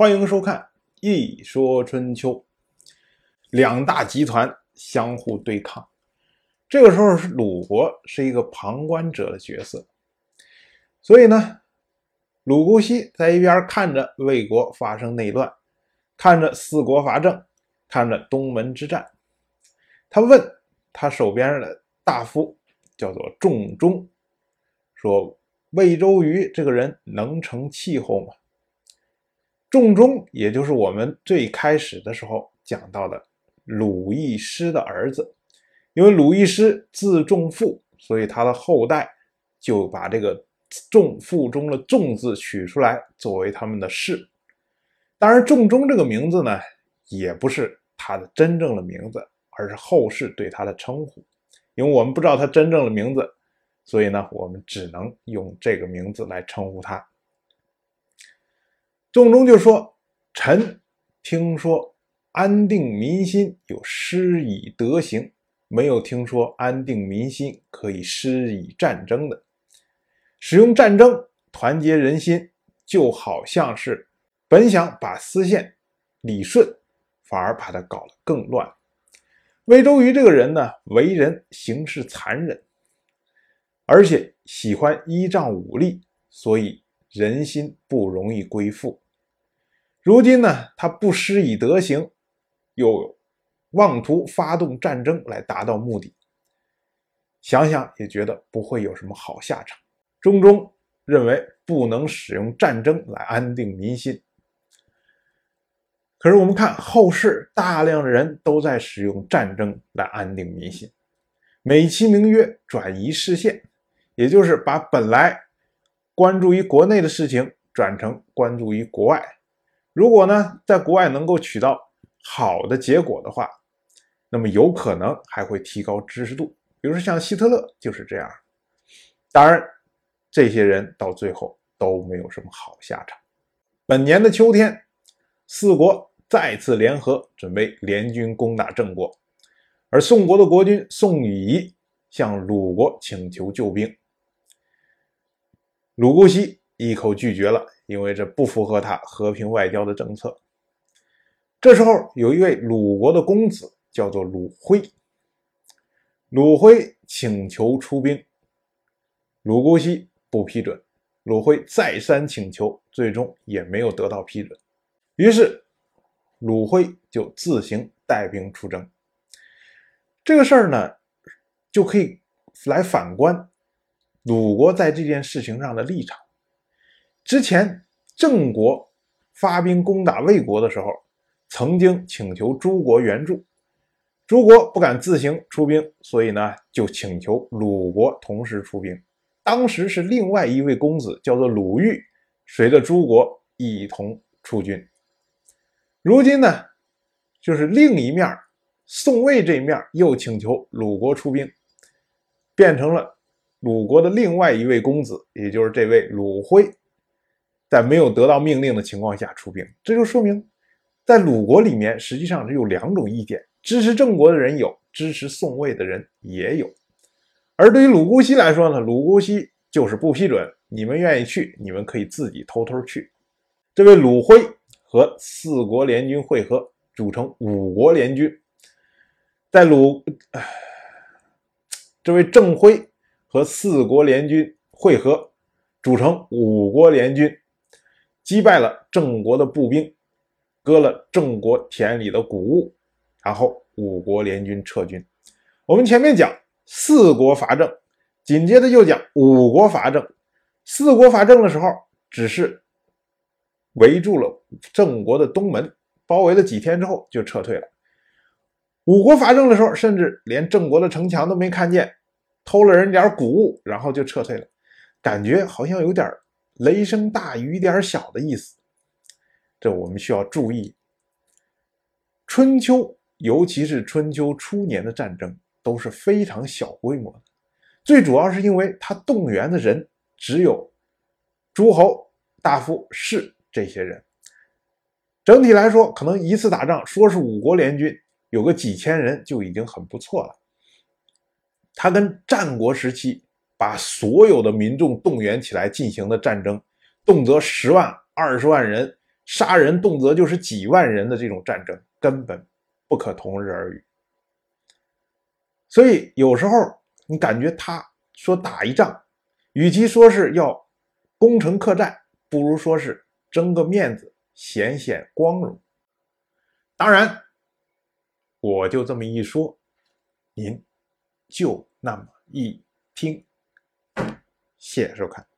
欢迎收看《一说春秋》，两大集团相互对抗。这个时候，是鲁国是一个旁观者的角色，所以呢，鲁姑息在一边看着魏国发生内乱，看着四国伐郑，看着东门之战。他问他手边的大夫，叫做仲中，说：“魏周瑜这个人能成气候吗？”仲中，也就是我们最开始的时候讲到的鲁义师的儿子，因为鲁义师字仲父，所以他的后代就把这个仲父中的仲字取出来作为他们的氏。当然，仲中这个名字呢，也不是他的真正的名字，而是后世对他的称呼。因为我们不知道他真正的名字，所以呢，我们只能用这个名字来称呼他。仲中就说：“臣听说安定民心有施以德行，没有听说安定民心可以施以战争的。使用战争团结人心，就好像是本想把丝线理顺，反而把它搞得更乱。魏周瑜这个人呢，为人行事残忍，而且喜欢依仗武力，所以。”人心不容易归附。如今呢，他不施以德行，又妄图发动战争来达到目的。想想也觉得不会有什么好下场。中中认为不能使用战争来安定民心。可是我们看后世，大量的人都在使用战争来安定民心，美其名曰转移视线，也就是把本来。关注于国内的事情，转成关注于国外。如果呢，在国外能够取到好的结果的话，那么有可能还会提高知识度。比如说像希特勒就是这样。当然，这些人到最后都没有什么好下场。本年的秋天，四国再次联合，准备联军攻打郑国，而宋国的国君宋禹仪向鲁国请求救兵。鲁姑息一口拒绝了，因为这不符合他和平外交的政策。这时候，有一位鲁国的公子叫做鲁辉，鲁辉请求出兵，鲁姑息不批准。鲁辉再三请求，最终也没有得到批准。于是，鲁辉就自行带兵出征。这个事儿呢，就可以来反观。鲁国在这件事情上的立场，之前郑国发兵攻打魏国的时候，曾经请求诸国援助，诸国不敢自行出兵，所以呢，就请求鲁国同时出兵。当时是另外一位公子叫做鲁豫，随着诸国一同出军。如今呢，就是另一面，宋魏这一面又请求鲁国出兵，变成了。鲁国的另外一位公子，也就是这位鲁辉，在没有得到命令的情况下出兵，这就说明，在鲁国里面实际上是有两种意见：支持郑国的人有，支持宋魏的人也有。而对于鲁姑息来说呢，鲁姑息就是不批准，你们愿意去，你们可以自己偷偷去。这位鲁辉和四国联军会合，组成五国联军，在鲁，这位郑辉。和四国联军会合，组成五国联军，击败了郑国的步兵，割了郑国田里的谷物，然后五国联军撤军。我们前面讲四国伐郑，紧接着又讲五国伐郑。四国伐郑的时候，只是围住了郑国的东门，包围了几天之后就撤退了。五国伐郑的时候，甚至连郑国的城墙都没看见。偷了人点谷物，然后就撤退了，感觉好像有点雷声大雨点小的意思。这我们需要注意。春秋，尤其是春秋初年的战争都是非常小规模的，最主要是因为他动员的人只有诸侯、大夫、士这些人。整体来说，可能一次打仗说是五国联军有个几千人就已经很不错了。他跟战国时期把所有的民众动员起来进行的战争，动辄十万、二十万人，杀人动辄就是几万人的这种战争，根本不可同日而语。所以有时候你感觉他说打一仗，与其说是要攻城克战，不如说是争个面子，显显光荣。当然，我就这么一说，您就那么一听。谢谢收看。